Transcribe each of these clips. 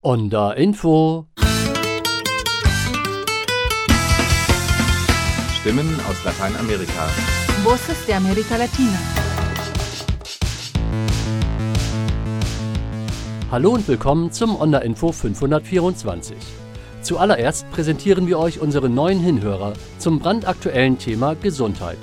Onda Info. Stimmen aus Lateinamerika. Voces de América Latina. Hallo und willkommen zum Onda Info 524. Zuallererst präsentieren wir euch unsere neuen Hinhörer zum brandaktuellen Thema Gesundheit.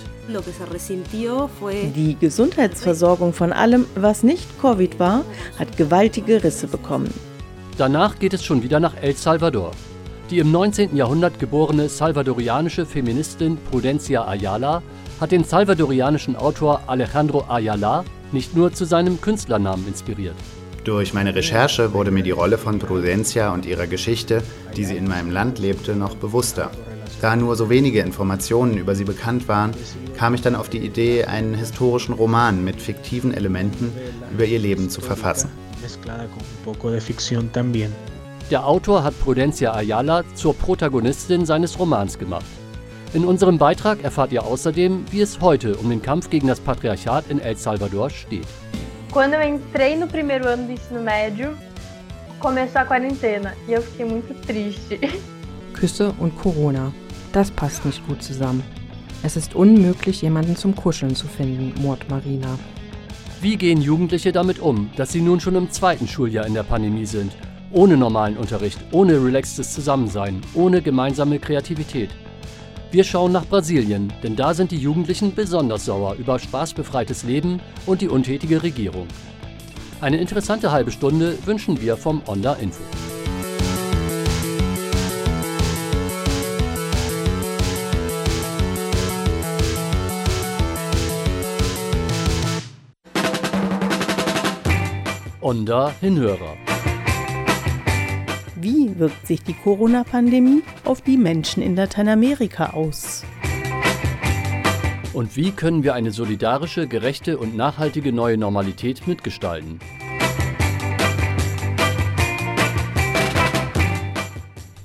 Die Gesundheitsversorgung von allem, was nicht Covid war, hat gewaltige Risse bekommen. Danach geht es schon wieder nach El Salvador. Die im 19. Jahrhundert geborene salvadorianische Feministin Prudencia Ayala hat den salvadorianischen Autor Alejandro Ayala nicht nur zu seinem Künstlernamen inspiriert. Durch meine Recherche wurde mir die Rolle von Prudencia und ihrer Geschichte, die sie in meinem Land lebte, noch bewusster. Da nur so wenige Informationen über sie bekannt waren, kam ich dann auf die Idee, einen historischen Roman mit fiktiven Elementen über ihr Leben zu verfassen. Der Autor hat Prudencia Ayala zur Protagonistin seines Romans gemacht. In unserem Beitrag erfahrt ihr außerdem, wie es heute um den Kampf gegen das Patriarchat in El Salvador steht. Quando eu entrei no primeiro ano do ensino médio, começou a quarentena e eu fiquei muito triste. Küsse und Corona. Das passt nicht gut zusammen. Es ist unmöglich, jemanden zum Kuscheln zu finden, murrt Marina. Wie gehen Jugendliche damit um, dass sie nun schon im zweiten Schuljahr in der Pandemie sind? Ohne normalen Unterricht, ohne relaxtes Zusammensein, ohne gemeinsame Kreativität. Wir schauen nach Brasilien, denn da sind die Jugendlichen besonders sauer über spaßbefreites Leben und die untätige Regierung. Eine interessante halbe Stunde wünschen wir vom Onda Info. Onda Hinhörer. Wie wirkt sich die Corona-Pandemie auf die Menschen in Lateinamerika aus? Und wie können wir eine solidarische, gerechte und nachhaltige neue Normalität mitgestalten?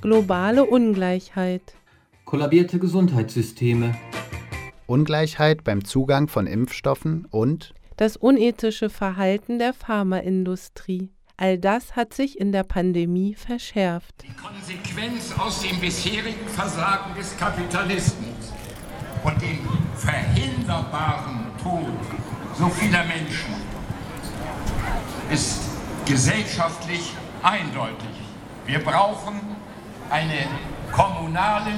Globale Ungleichheit. Kollabierte Gesundheitssysteme. Ungleichheit beim Zugang von Impfstoffen und Das unethische Verhalten der Pharmaindustrie. All das hat sich in der Pandemie verschärft. Die Konsequenz aus dem bisherigen Versagen des Kapitalismus und dem verhinderbaren Tod so vieler Menschen ist gesellschaftlich eindeutig. Wir brauchen eine kommunale,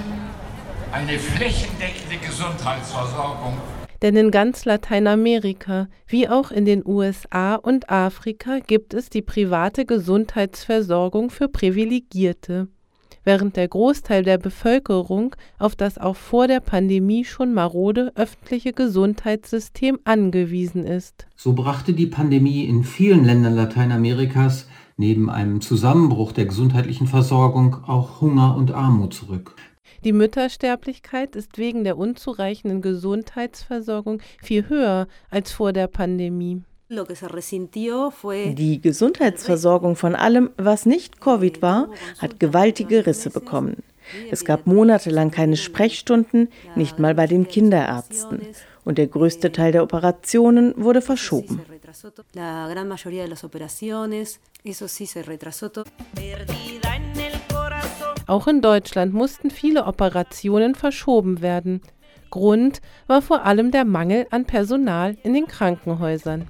eine flächendeckende Gesundheitsversorgung Denn in ganz Lateinamerika, wie auch in den USA und Afrika, gibt es die private Gesundheitsversorgung für Privilegierte, während der Großteil der Bevölkerung auf das auch vor der Pandemie schon marode öffentliche Gesundheitssystem angewiesen ist. So brachte die Pandemie in vielen Ländern Lateinamerikas neben einem Zusammenbruch der gesundheitlichen Versorgung auch Hunger und Armut zurück. Die Müttersterblichkeit ist wegen der unzureichenden Gesundheitsversorgung viel höher als vor der Pandemie. Die Gesundheitsversorgung von allem, was nicht Covid war, hat gewaltige Risse bekommen. Es gab monatelang keine Sprechstunden, nicht mal bei den Kinderärzten. Und der größte Teil der Operationen wurde verschoben. Auch in Deutschland mussten viele Operationen verschoben werden. Grund war vor allem der Mangel an Personal in den Krankenhäusern.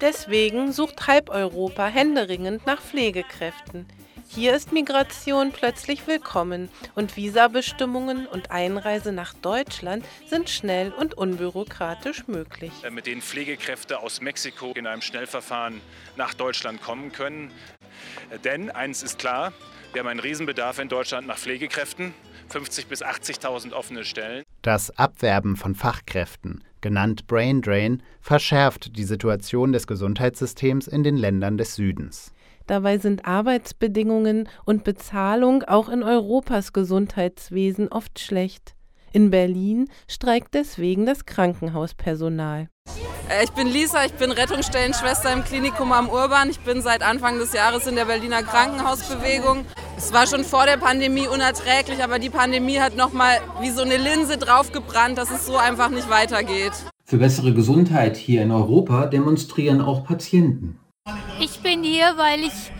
Deswegen sucht halb Europa händeringend nach Pflegekräften. Hier ist Migration plötzlich willkommen und Visabestimmungen und Einreise nach Deutschland sind schnell und unbürokratisch möglich. mit denen Pflegekräfte aus Mexiko in einem Schnellverfahren nach Deutschland kommen können. Denn eines ist klar, wir haben einen Riesenbedarf in Deutschland nach Pflegekräften, 50.000 bis 80.000 offene Stellen. das Abwerben von Fachkräften, genannt Brain Drain, verschärft die Situation des Gesundheitssystems in den Ländern des Südens. Dabei sind Arbeitsbedingungen und Bezahlung auch in Europas Gesundheitswesen oft schlecht. In Berlin streikt deswegen das Krankenhauspersonal. Äh, Ich bin Lisa, ich bin Rettungsstellenschwester im Klinikum am Urban. Ich bin seit Anfang des Jahres in der Berliner Krankenhausbewegung. Es war schon vor der Pandemie unerträglich, aber die Pandemie hat noch mal wie so eine Linse draufgebrannt, dass es so einfach nicht weitergeht. Für bessere Gesundheit hier in Europa demonstrieren auch Patienten. Ich bin hier, weil ich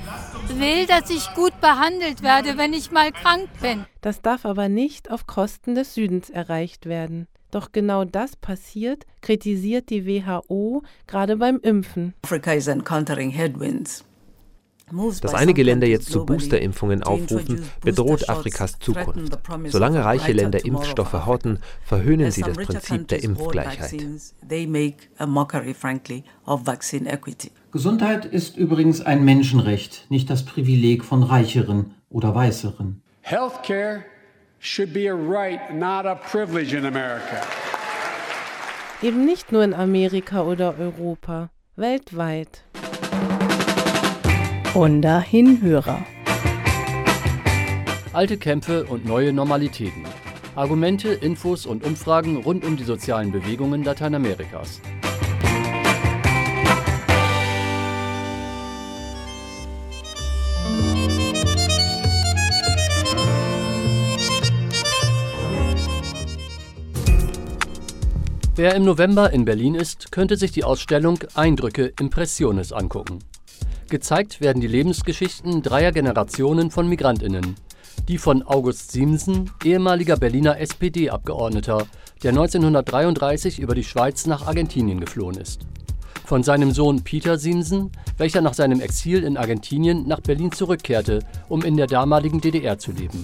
will, dass ich gut behandelt werde, wenn ich mal krank bin. Das darf aber nicht auf Kosten des Südens erreicht werden. Doch genau das passiert, kritisiert die WHO gerade beim Impfen. Africa is encountering headwinds. Dass einige Länder jetzt zu Boosterimpfungen aufrufen, bedroht Afrikas Zukunft. Solange reiche Länder Impfstoffe horten, verhöhnen sie das Prinzip der Impfgleichheit. Gesundheit ist übrigens ein Menschenrecht, nicht das Privileg von Reicheren oder Weißeren. Healthcare should be a right, not a privilege in America. Eben nicht nur in Amerika oder Europa, weltweit. Und dahin Hörer. Alte Kämpfe und neue Normalitäten. Argumente, Infos und Umfragen rund um die sozialen Bewegungen Lateinamerikas. Wer im November in Berlin ist, könnte sich die Ausstellung Eindrücke Impressiones angucken. Gezeigt werden die Lebensgeschichten dreier Generationen von Migrantinnen. Die von August Siemsen, ehemaliger Berliner SPD-Abgeordneter, der 1933 über die Schweiz nach Argentinien geflohen ist. Von seinem Sohn Peter Siemsen, welcher nach seinem Exil in Argentinien nach Berlin zurückkehrte, um in der damaligen DDR zu leben.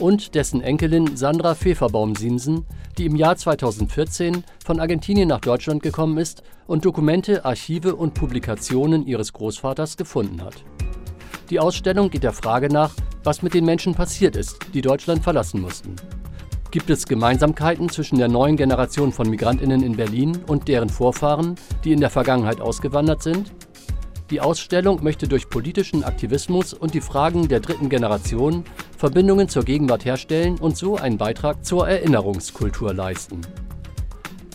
Und dessen Enkelin Sandra Feferbaum-Siemsen, die im Jahr 2014 von Argentinien nach Deutschland gekommen ist und Dokumente, Archive und Publikationen ihres Großvaters gefunden hat. Die Ausstellung geht der Frage nach, was mit den Menschen passiert ist, die Deutschland verlassen mussten. Gibt es Gemeinsamkeiten zwischen der neuen Generation von Migrantinnen in Berlin und deren Vorfahren, die in der Vergangenheit ausgewandert sind? Die Ausstellung möchte durch politischen Aktivismus und die Fragen der dritten Generation Verbindungen zur Gegenwart herstellen und so einen Beitrag zur Erinnerungskultur leisten.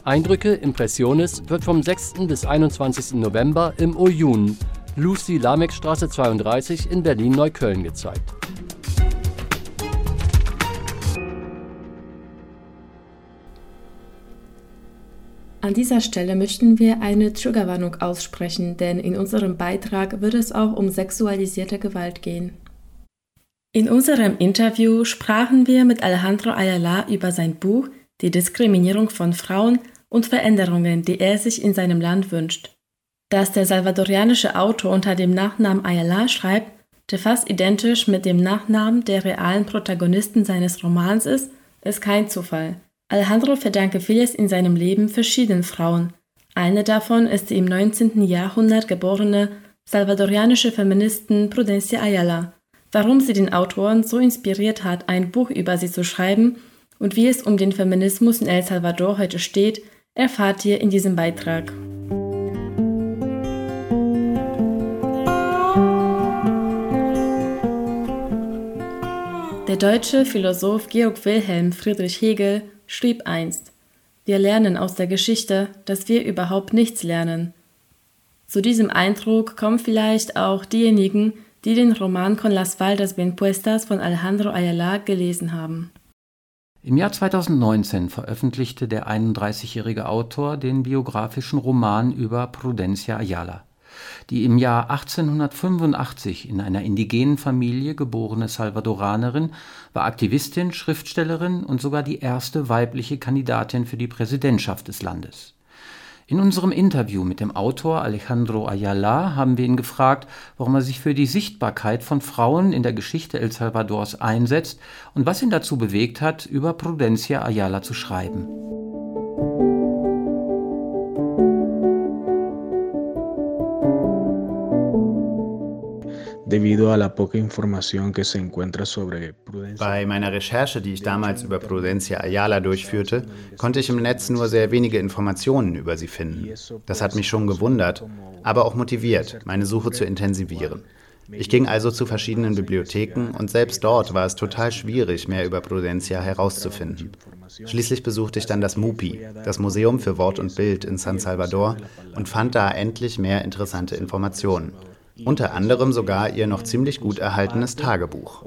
Eindrücke Impressiones wird vom 6. bis 21. November im Oyun, Lucy Lameck Straße 32 in Berlin-Neukölln gezeigt. An dieser Stelle möchten wir eine Triggerwarnung aussprechen, denn in unserem Beitrag wird es auch um sexualisierte Gewalt gehen. In unserem Interview sprachen wir mit Alejandro Ayala über sein Buch Die Diskriminierung von Frauen und Veränderungen, die er sich in seinem Land wünscht. Dass der salvadorianische Autor unter dem Nachnamen Ayala schreibt, der fast identisch mit dem Nachnamen der realen Protagonisten seines Romans ist, ist kein Zufall. Alejandro verdanke vieles in seinem Leben verschiedenen Frauen. Eine davon ist die im 19. Jahrhundert geborene salvadorianische Feministin Prudencia Ayala. Warum sie den Autoren so inspiriert hat, ein Buch über sie zu schreiben und wie es um den Feminismus in El Salvador heute steht, erfahrt ihr in diesem Beitrag. Der deutsche Philosoph Georg Wilhelm Friedrich Hegel schrieb einst, wir lernen aus der Geschichte, dass wir überhaupt nichts lernen. Zu diesem Eindruck kommen vielleicht auch diejenigen, die den Roman Con las Faldas bien puestas von Alejandro Ayala gelesen haben. Im Jahr 2019 veröffentlichte der 31-jährige Autor den biografischen Roman über Prudencia Ayala die im Jahr 1885 in einer indigenen Familie geborene Salvadoranerin war Aktivistin, Schriftstellerin und sogar die erste weibliche Kandidatin für die Präsidentschaft des Landes. In unserem Interview mit dem Autor Alejandro Ayala haben wir ihn gefragt, warum er sich für die Sichtbarkeit von Frauen in der Geschichte El Salvadors einsetzt und was ihn dazu bewegt hat, über Prudencia Ayala zu schreiben. Bei meiner Recherche, die ich damals über Prudencia Ayala durchführte, konnte ich im Netz nur sehr wenige Informationen über sie finden. Das hat mich schon gewundert, aber auch motiviert, meine Suche zu intensivieren. Ich ging also zu verschiedenen Bibliotheken und selbst dort war es total schwierig, mehr über Prudencia herauszufinden. Schließlich besuchte ich dann das MUPI, das Museum für Wort und Bild in San Salvador, und fand da endlich mehr interessante Informationen unter anderem sogar ihr noch ziemlich gut erhaltenes Tagebuch.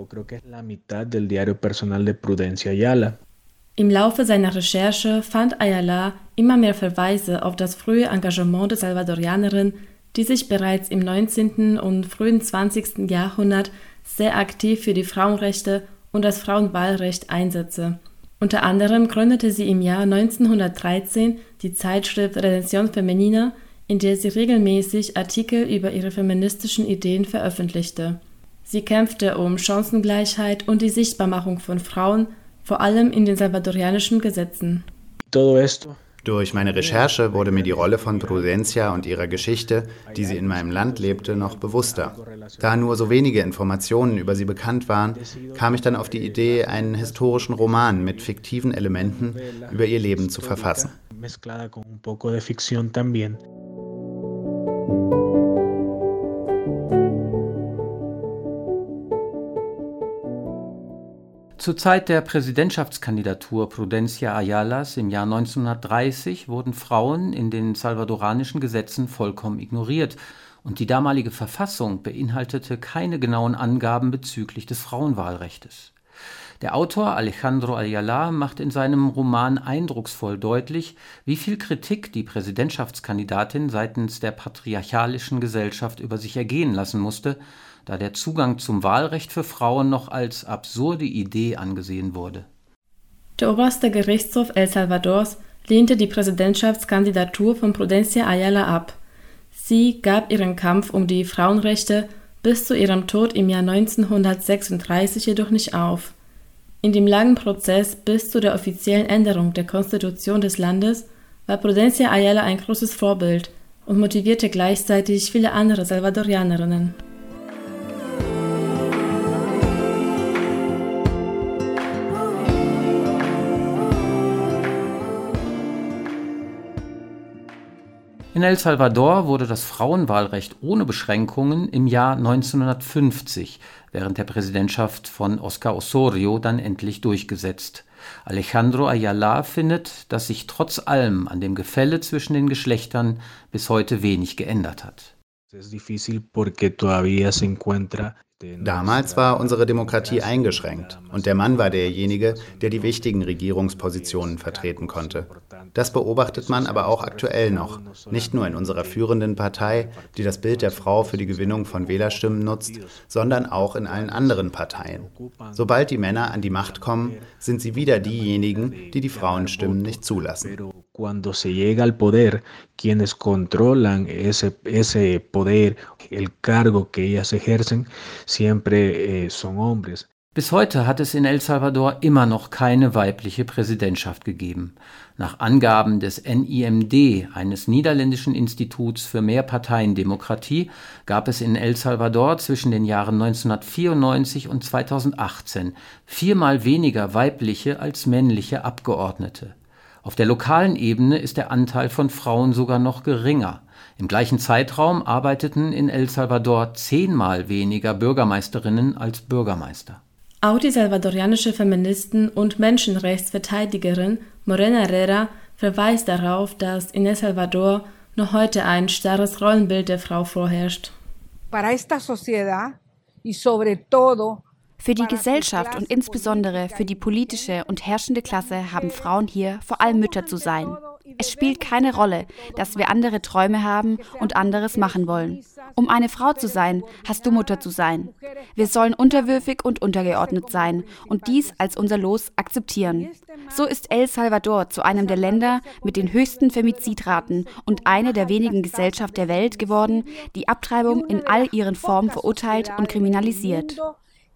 Im Laufe seiner Recherche fand Ayala immer mehr Verweise auf das frühe Engagement der Salvadorianerin, die sich bereits im 19. und frühen 20. Jahrhundert sehr aktiv für die Frauenrechte und das Frauenwahlrecht einsetzte. Unter anderem gründete sie im Jahr 1913 die Zeitschrift Redención Femenina, in der sie regelmäßig Artikel über ihre feministischen Ideen veröffentlichte. Sie kämpfte um Chancengleichheit und die Sichtbarmachung von Frauen, vor allem in den salvadorianischen Gesetzen. Durch meine Recherche wurde mir die Rolle von Prudencia und ihrer Geschichte, die sie in meinem Land lebte, noch bewusster. Da nur so wenige Informationen über sie bekannt waren, kam ich dann auf die Idee, einen historischen Roman mit fiktiven Elementen über ihr Leben zu verfassen. Zur Zeit der Präsidentschaftskandidatur Prudencia Ayalas im Jahr 1930 wurden Frauen in den salvadoranischen Gesetzen vollkommen ignoriert und die damalige Verfassung beinhaltete keine genauen Angaben bezüglich des Frauenwahlrechtes. Der Autor Alejandro Ayala macht in seinem Roman eindrucksvoll deutlich, wie viel Kritik die Präsidentschaftskandidatin seitens der patriarchalischen Gesellschaft über sich ergehen lassen musste da der Zugang zum Wahlrecht für Frauen noch als absurde Idee angesehen wurde. Der oberste Gerichtshof El Salvadors lehnte die Präsidentschaftskandidatur von Prudencia Ayala ab. Sie gab ihren Kampf um die Frauenrechte bis zu ihrem Tod im Jahr 1936 jedoch nicht auf. In dem langen Prozess bis zu der offiziellen Änderung der Konstitution des Landes war Prudencia Ayala ein großes Vorbild und motivierte gleichzeitig viele andere Salvadorianerinnen. In El Salvador wurde das Frauenwahlrecht ohne Beschränkungen im Jahr 1950 während der Präsidentschaft von Oscar Osorio dann endlich durchgesetzt. Alejandro Ayala findet, dass sich trotz allem an dem Gefälle zwischen den Geschlechtern bis heute wenig geändert hat. Damals war unsere Demokratie eingeschränkt und der Mann war derjenige, der die wichtigen Regierungspositionen vertreten konnte. Das beobachtet man aber auch aktuell noch, nicht nur in unserer führenden Partei, die das Bild der Frau für die Gewinnung von Wählerstimmen nutzt, sondern auch in allen anderen Parteien. Sobald die Männer an die Macht kommen, sind sie wieder diejenigen, die die Frauenstimmen nicht zulassen. Cuando se llega al poder, quienes controlan ese, ese poder, el cargo que ellas ejercen, siempre eh, son hombres. Bis heute hat es in El Salvador immer noch keine weibliche Präsidentschaft gegeben. Nach Angaben des NIMD, eines niederländischen Instituts für Mehrparteiendemokratie, gab es in El Salvador zwischen den Jahren 1994 und 2018 viermal weniger weibliche als männliche Abgeordnete. Auf der lokalen Ebene ist der Anteil von Frauen sogar noch geringer. Im gleichen Zeitraum arbeiteten in El Salvador zehnmal weniger Bürgermeisterinnen als Bürgermeister. Auch die salvadorianische Feministin und Menschenrechtsverteidigerin Morena Herrera verweist darauf, dass in El Salvador noch heute ein starres Rollenbild der Frau vorherrscht. Para esta sociedad y sobre todo für die Gesellschaft und insbesondere für die politische und herrschende Klasse haben Frauen hier vor allem Mütter zu sein. Es spielt keine Rolle, dass wir andere Träume haben und anderes machen wollen. Um eine Frau zu sein, hast du Mutter zu sein. Wir sollen unterwürfig und untergeordnet sein und dies als unser Los akzeptieren. So ist El Salvador zu einem der Länder mit den höchsten Femizidraten und eine der wenigen Gesellschaften der Welt geworden, die Abtreibung in all ihren Formen verurteilt und kriminalisiert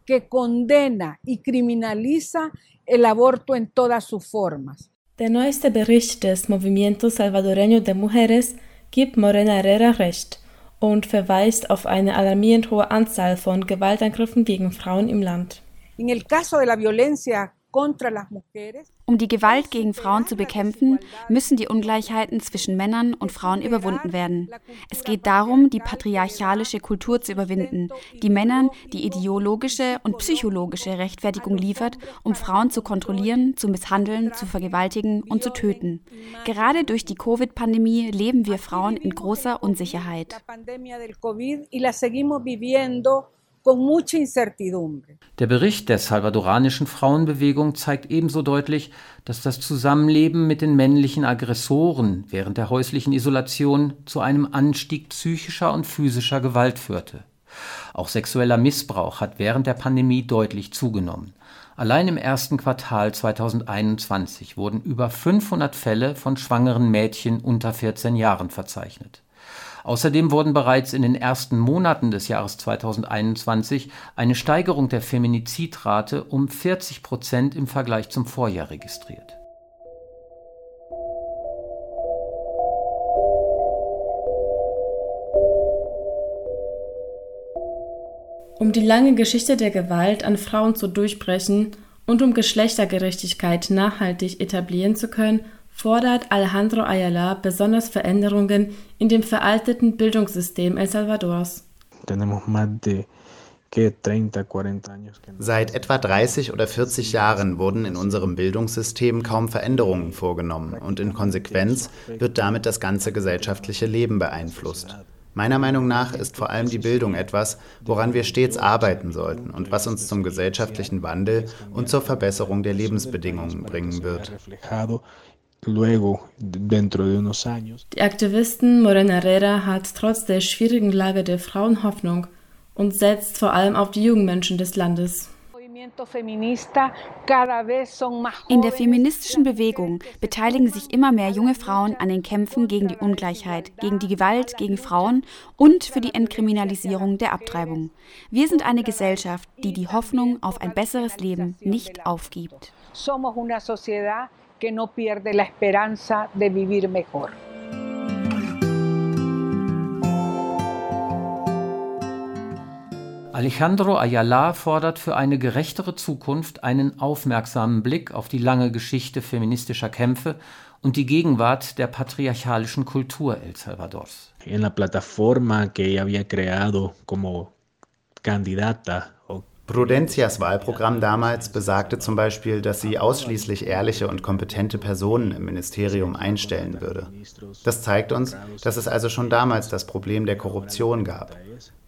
que condena y criminaliza el aborto en todas sus formas. Der neueste Bericht des Movimiento Salvadoreño de Mujeres gibt Morena Herrera recht und verweist auf eine alarmierend hohe Anzahl von Gewaltangriffen gegen Frauen im Land. En el caso de la violencia um die Gewalt gegen Frauen zu bekämpfen, müssen die Ungleichheiten zwischen Männern und Frauen überwunden werden. Es geht darum, die patriarchalische Kultur zu überwinden, die Männern die ideologische und psychologische Rechtfertigung liefert, um Frauen zu kontrollieren, zu misshandeln, zu vergewaltigen und zu töten. Gerade durch die Covid-Pandemie leben wir Frauen in großer Unsicherheit. Der Bericht der salvadoranischen Frauenbewegung zeigt ebenso deutlich, dass das Zusammenleben mit den männlichen Aggressoren während der häuslichen Isolation zu einem Anstieg psychischer und physischer Gewalt führte. Auch sexueller Missbrauch hat während der Pandemie deutlich zugenommen. Allein im ersten Quartal 2021 wurden über 500 Fälle von schwangeren Mädchen unter 14 Jahren verzeichnet Außerdem wurden bereits in den ersten Monaten des Jahres 2021 eine Steigerung der Feminizidrate um 40 Prozent im Vergleich zum Vorjahr registriert. Um die lange Geschichte der Gewalt an Frauen zu durchbrechen und um Geschlechtergerechtigkeit nachhaltig etablieren zu können, fordert Alejandro Ayala besonders Veränderungen in dem veralteten Bildungssystem El Salvadors. Seit etwa 30 oder 40 Jahren wurden in unserem Bildungssystem kaum Veränderungen vorgenommen und in Konsequenz wird damit das ganze gesellschaftliche Leben beeinflusst. Meiner Meinung nach ist vor allem die Bildung etwas, woran wir stets arbeiten sollten und was uns zum gesellschaftlichen Wandel und zur Verbesserung der Lebensbedingungen bringen wird luego, dentro de unos años. Die Aktivistin Morena Herrera hat trotz der schwierigen Lage der Frauen Hoffnung und setzt vor allem auf die jungen Menschen des Landes. In der feministischen Bewegung beteiligen sich immer mehr junge Frauen an den Kämpfen gegen die Ungleichheit, gegen die Gewalt gegen Frauen und für die Entkriminalisierung der Abtreibung. Wir sind eine Gesellschaft, die die Hoffnung auf ein besseres Leben nicht aufgibt que no pierde la esperanza de vivir mejor. Alejandro Ayala fordert für eine gerechtere Zukunft einen aufmerksamen Blick auf die lange Geschichte feministischer Kämpfe und die Gegenwart der patriarchalischen Kultur El Salvadors. En la plataforma que ella había creado como candidata Prudencias Wahlprogramm damals besagte zum Beispiel, dass sie ausschließlich ehrliche und kompetente Personen im Ministerium einstellen würde. Das zeigt uns, dass es also schon damals das Problem der Korruption gab.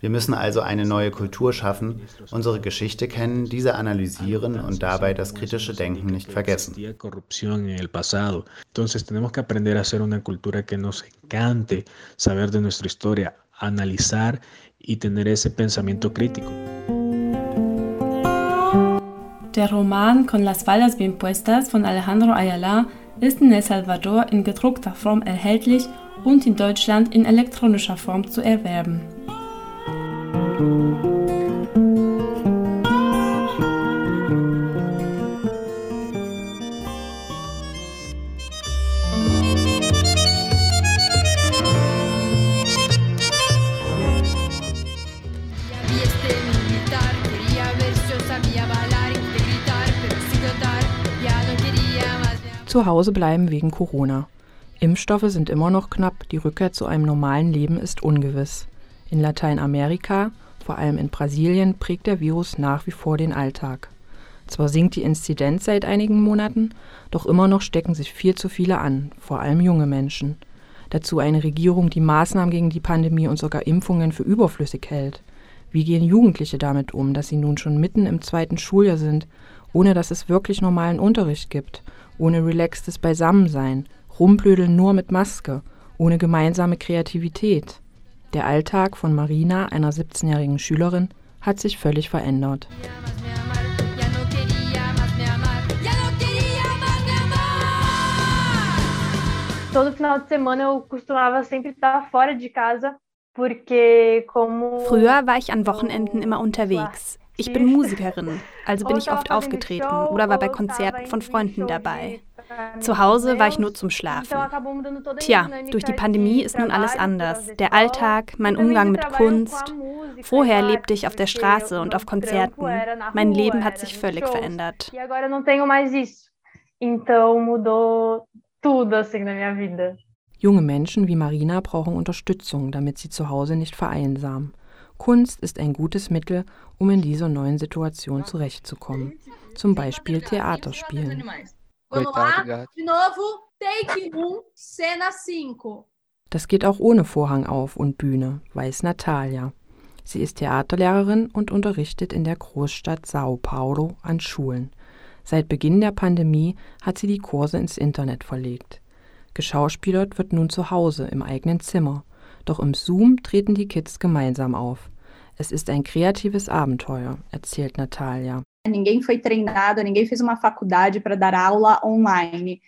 Wir müssen also eine neue Kultur schaffen, unsere Geschichte kennen, diese analysieren und dabei das kritische Denken nicht vergessen. Entonces tenemos que aprender a hacer una cultura que nos encante saber de nuestra historia, analizar y tener ese pensamiento crítico. Der Roman Con las faldas bien puestas von Alejandro Ayala ist in El Salvador in gedruckter Form erhältlich und in Deutschland in elektronischer Form zu erwerben. Zu Hause bleiben wegen Corona. Impfstoffe sind immer noch knapp, die Rückkehr zu einem normalen Leben ist ungewiss. In Lateinamerika, vor allem in Brasilien, prägt der Virus nach wie vor den Alltag. Zwar sinkt die Inzidenz seit einigen Monaten, doch immer noch stecken sich viel zu viele an, vor allem junge Menschen. Dazu eine Regierung, die Maßnahmen gegen die Pandemie und sogar Impfungen für überflüssig hält. Wie gehen Jugendliche damit um, dass sie nun schon mitten im zweiten Schuljahr sind, ohne dass es wirklich normalen Unterricht gibt ohne relaxtes Beisammensein, rumblödeln nur mit Maske, ohne gemeinsame Kreativität. Der Alltag von Marina, einer 17-jährigen Schülerin, hat sich völlig verändert. Todo final de semana eu costumava sempre estar fora de casa, Früher war ich an Wochenenden immer unterwegs. Ich bin Musikerin, also bin ich oft aufgetreten oder war bei Konzerten von Freunden dabei. Zu Hause war ich nur zum Schlafen. Tja, durch die Pandemie ist nun alles anders. Der Alltag, mein Umgang mit Kunst. Vorher lebte ich auf der Straße und auf Konzerten. Mein Leben hat sich völlig verändert. Junge Menschen wie Marina brauchen Unterstützung, damit sie zu Hause nicht vereinsamen. Kunst ist ein gutes Mittel, um in dieser neuen Situation zurechtzukommen. Zum Beispiel Theaterspielen. Das geht auch ohne Vorhang auf und Bühne, weiß Natalia. Sie ist Theaterlehrerin und unterrichtet in der Großstadt Sao Paulo an Schulen. Seit Beginn der Pandemie hat sie die Kurse ins Internet verlegt. Geschauspielert wird nun zu Hause im eigenen Zimmer. Doch im Zoom treten die Kids gemeinsam auf. Es ist ein kreatives Abenteuer, erzählt Natalia. Ninguém foi treinado, ninguém fez uma faculdade para dar aula online.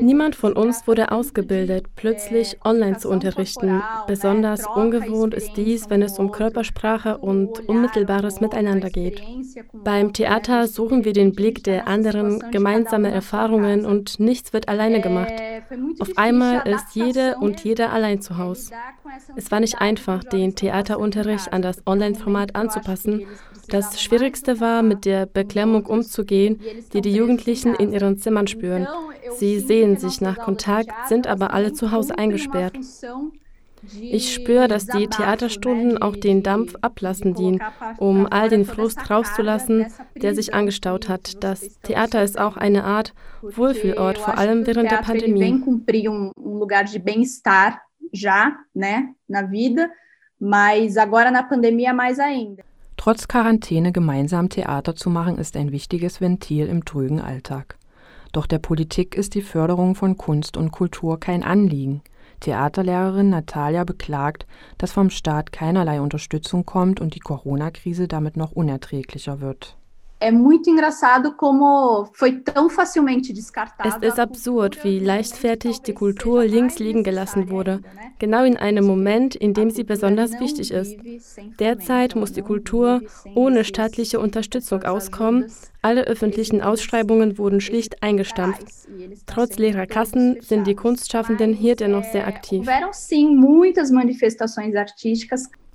Niemand von uns wurde ausgebildet, plötzlich online zu unterrichten. Besonders ungewohnt ist dies, wenn es um Körpersprache und unmittelbares Miteinander geht. Beim Theater suchen wir den Blick der anderen, gemeinsame Erfahrungen und nichts wird alleine gemacht. Auf einmal ist jede und jeder allein zu Hause. Es war nicht einfach, den Theaterunterricht an das Online-Format anzupassen. Das Schwierigste war, mit der Beklemmung umzugehen, die die Jugendlichen in ihren Zimmern spüren. Sie sehen sich nach Kontakt, sind aber alle zu Hause eingesperrt. Ich spüre, dass die Theaterstunden auch den Dampf ablassen dienen, um all den Frust rauszulassen, der sich angestaut hat. Das Theater ist auch eine Art Wohlfühlort, vor allem während der Pandemie. já, né, na vida, mas agora na pandemia mais ainda. Trotz Quarantäne gemeinsam Theater zu machen, ist ein wichtiges Ventil im trügen Alltag. Doch der Politik ist die Förderung von Kunst und Kultur kein Anliegen. Theaterlehrerin Natalia beklagt, dass vom Staat keinerlei Unterstützung kommt und die Corona-Krise damit noch unerträglicher wird. É muito engraçado como foi tão facilmente descartado. Es ist absurd, wie leichtfertig die Kultur links liegen gelassen wurde, genau in einem Moment, in dem sie besonders wichtig ist. Derzeit muss die Kultur ohne staatliche Unterstützung auskommen. Alle öffentlichen Ausschreibungen wurden schlicht eingestampft. Trotz leerer Kassen sind die Kunstschaffenden hier dennoch sehr aktiv.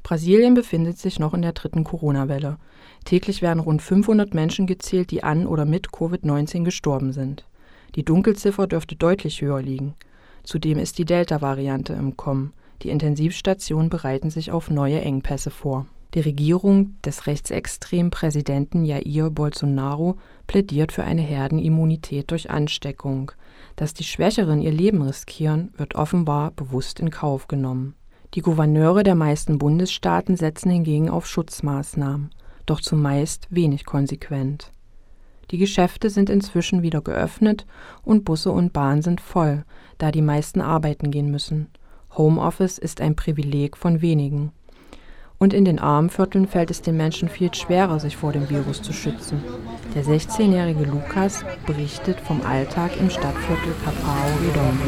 Brasilien befindet sich noch in der dritten Corona-Welle. Täglich werden rund 500 Menschen gezählt, die an oder mit Covid-19 gestorben sind. Die Dunkelziffer dürfte deutlich höher liegen. Zudem ist die Delta-Variante im Kommen. Die Intensivstationen bereiten sich auf neue Engpässe vor. Die Regierung des rechtsextremen Präsidenten Jair Bolsonaro plädiert für eine Herdenimmunität durch Ansteckung. Dass die Schwächeren ihr Leben riskieren, wird offenbar bewusst in Kauf genommen. Die Gouverneure der meisten Bundesstaaten setzen hingegen auf Schutzmaßnahmen doch zumeist wenig konsequent. Die Geschäfte sind inzwischen wieder geöffnet und Busse und Bahn sind voll, da die meisten arbeiten gehen müssen. Homeoffice ist ein Privileg von wenigen. Und in den Armenvierteln fällt es den Menschen viel schwerer, sich vor dem Virus zu schützen. Der 16-jährige Lukas berichtet vom Alltag im Stadtviertel Capao Redondo.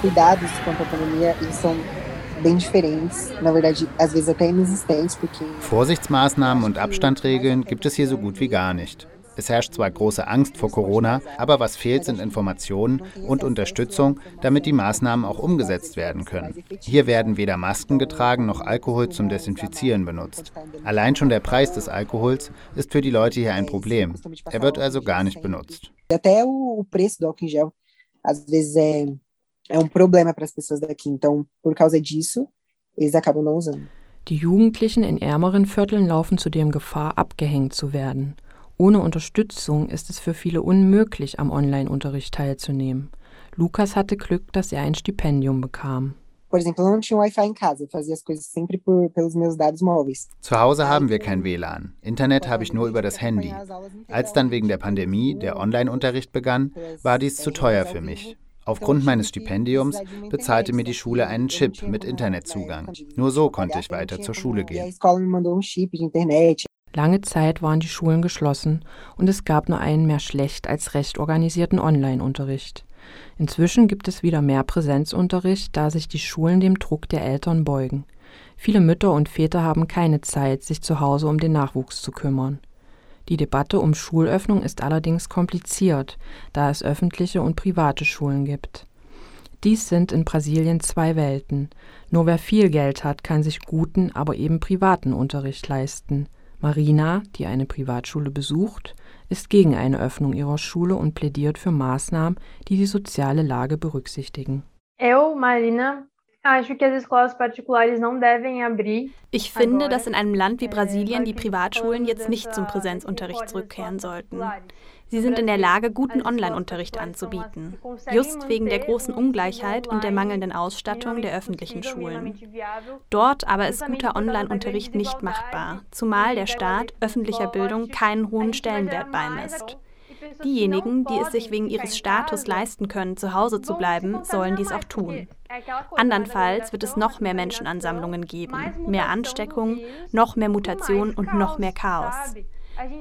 Cuidados quanto à pandemia, eles são bem diferentes, na verdade, às vezes até inexistentes, porque Vorsichtsmaßnahmen und Abstandregeln gibt es hier so gut wie gar nicht. Es herrscht zwar große Angst vor Corona, aber was fehlt, sind Informationen und Unterstützung, damit die Maßnahmen auch umgesetzt werden können. Hier werden weder Masken getragen noch Alkohol zum Desinfizieren benutzt. Allein schon der Preis des Alkohols ist für die Leute hier ein Problem. Er wird also gar nicht benutzt. Até o preço do álcool em gel, às vezes é é um problema para as pessoas daqui. Então, por causa disso, eles acabam não usando. Die Jugendlichen in ärmeren Vierteln laufen zudem Gefahr, abgehängt zu werden. Ohne Unterstützung ist es für viele unmöglich, am Online-Unterricht teilzunehmen. Lukas hatte Glück, dass er ein Stipendium bekam. Por exemplo, eu não tinha Wi-Fi em casa, eu fazia as coisas sempre por, pelos meus dados móveis. Zu Hause haben wir kein WLAN. Internet habe ich nur über das Handy. Als dann wegen der Pandemie der Online-Unterricht begann, war dies zu teuer für mich. Aufgrund meines Stipendiums bezahlte mir die Schule einen Chip mit Internetzugang. Nur so konnte ich weiter zur Schule gehen. Lange Zeit waren die Schulen geschlossen und es gab nur einen mehr schlecht als recht organisierten Online-Unterricht. Inzwischen gibt es wieder mehr Präsenzunterricht, da sich die Schulen dem Druck der Eltern beugen. Viele Mütter und Väter haben keine Zeit, sich zu Hause um den Nachwuchs zu kümmern. Die Debatte um Schulöffnung ist allerdings kompliziert, da es öffentliche und private Schulen gibt. Dies sind in Brasilien zwei Welten. Nur wer viel Geld hat, kann sich guten, aber eben privaten Unterricht leisten. Marina, die eine Privatschule besucht, ist gegen eine Öffnung ihrer Schule und plädiert für Maßnahmen, die die soziale Lage berücksichtigen. Eu, Marina, Ich finde, dass in einem Land wie Brasilien die Privatschulen jetzt nicht zum Präsenzunterricht zurückkehren sollten. Sie sind in der Lage, guten Online-Unterricht anzubieten, just wegen der großen Ungleichheit und der mangelnden Ausstattung der öffentlichen Schulen. Dort aber ist guter Online-Unterricht nicht machbar, zumal der Staat öffentlicher Bildung keinen hohen Stellenwert beimisst. Diejenigen, die es sich wegen ihres Status leisten können, zu Hause zu bleiben, sollen dies auch tun. Andernfalls wird es noch mehr Menschenansammlungen geben, mehr Ansteckungen, noch mehr Mutationen und noch mehr Chaos.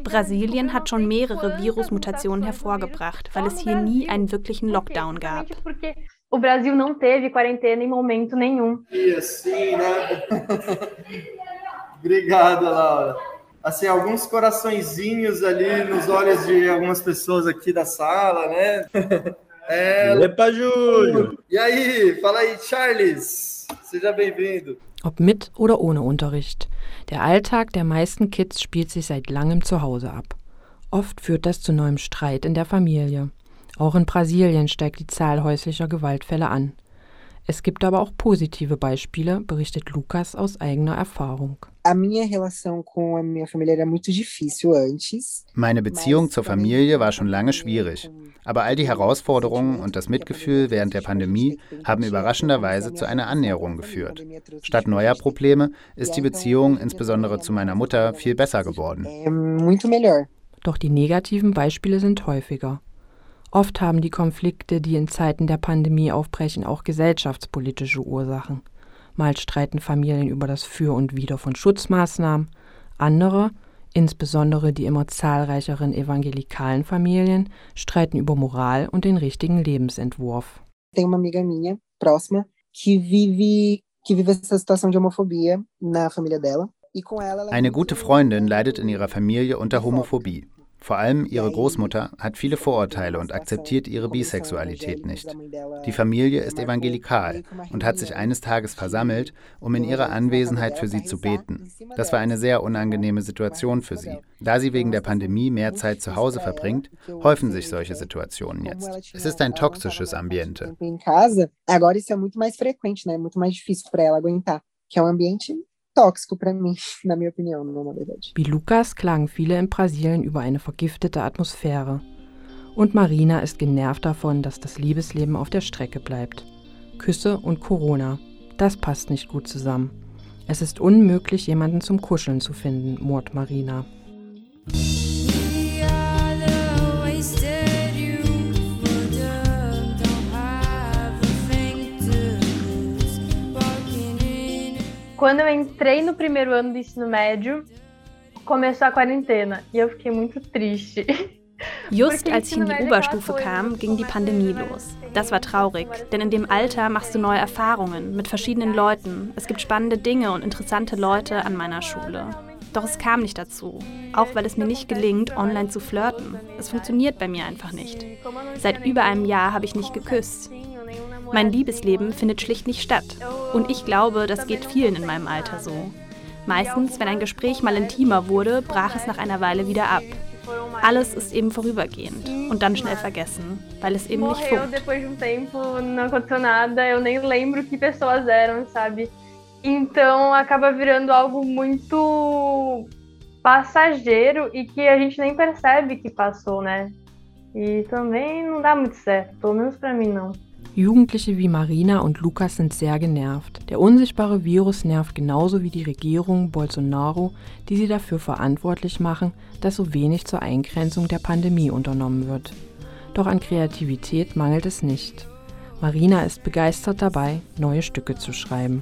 Brasilien hat schon mehrere Virusmutationen hervorgebracht, weil es hier nie einen wirklichen Lockdown gab. O Brasil não teve quarentena em momento nenhum. E assim, né? Obrigado, Laura. Assim, alguns coraçõezinhos ali nos olhos de algumas pessoas aqui da sala, né? É... Epa, Júlio! E aí, fala aí, Charles! Seja bem-vindo. Ob mit oder ohne Unterricht. Der Alltag der meisten Kids spielt sich seit langem zu Hause ab. Oft führt das zu neuem Streit in der Familie. Auch in Brasilien steigt die Zahl häuslicher Gewaltfälle an. Es gibt aber auch positive Beispiele, berichtet Lukas aus eigener Erfahrung. Meine Beziehung zur Familie war schon lange schwierig. Aber all die Herausforderungen und das Mitgefühl während der Pandemie haben überraschenderweise zu einer Annäherung geführt. Statt neuer Probleme ist die Beziehung insbesondere zu meiner Mutter viel besser geworden. Doch die negativen Beispiele sind häufiger. Oft haben die Konflikte, die in Zeiten der Pandemie aufbrechen, auch gesellschaftspolitische Ursachen. Mal streiten Familien über das Für und Wider von Schutzmaßnahmen, andere, insbesondere die immer zahlreicheren evangelikalen Familien, streiten über Moral und den richtigen Lebensentwurf. Tem uma amiga minha próxima que vive que vive essa situação de homofobia na família dela. Eine gute Freundin leidet in ihrer Familie unter Homophobie. Vor allem ihre Großmutter hat viele Vorurteile und akzeptiert ihre Bisexualität nicht. Die Familie ist evangelikal und hat sich eines Tages versammelt, um in ihrer Anwesenheit für sie zu beten. Das war eine sehr unangenehme Situation für sie. Da sie wegen der Pandemie mehr Zeit zu Hause verbringt, häufen sich solche Situationen jetzt. Es ist ein toxisches Ambiente. Agora isso é muito mais frequente, né? Muito mais difícil para ela aguentar, que é um ambiente tóxico para mim, na minha opinião, na verdade. Wie Lukas klagen viele in Brasilien über eine vergiftete Atmosphäre. Und Marina ist genervt davon, dass das Liebesleben auf der Strecke bleibt. Küsse und Corona, das passt nicht gut zusammen. Es ist unmöglich, jemanden zum Kuscheln zu finden, murrt Marina. Quando eu entrei no primeiro ano do ensino médio, começou a quarentena e eu fiquei muito triste. Just als ich in die Oberstufe kam, ging die Pandemie los. Das war traurig, denn in dem Alter machst du neue Erfahrungen mit verschiedenen Leuten. Es gibt spannende Dinge und interessante Leute an meiner Schule. Doch es kam nicht dazu, auch weil es mir nicht gelingt, online zu flirten. Es funktioniert bei mir einfach nicht. Seit über einem Jahr habe ich nicht geküsst. Mein Liebesleben findet schlicht nicht statt. Und ich glaube, das geht vielen in meinem Alter so. Meistens, wenn ein Gespräch mal intimer wurde, brach es nach einer Weile wieder ab. Alles ist eben vorübergehend und dann schnell vergessen, weil es eben nicht funkt. Então acaba virando algo muito passageiro e que a gente nem percebe que passou, né? E também não dá muito certo, pelo menos para mim não. Jugendliche wie Marina und Lukas sind sehr genervt. Der unsichtbare Virus nervt genauso wie die Regierung Bolsonaro, die sie dafür verantwortlich machen, dass so wenig zur Eingrenzung der Pandemie unternommen wird. Doch an Kreativität mangelt es nicht. Marina ist begeistert dabei, neue Stücke zu schreiben.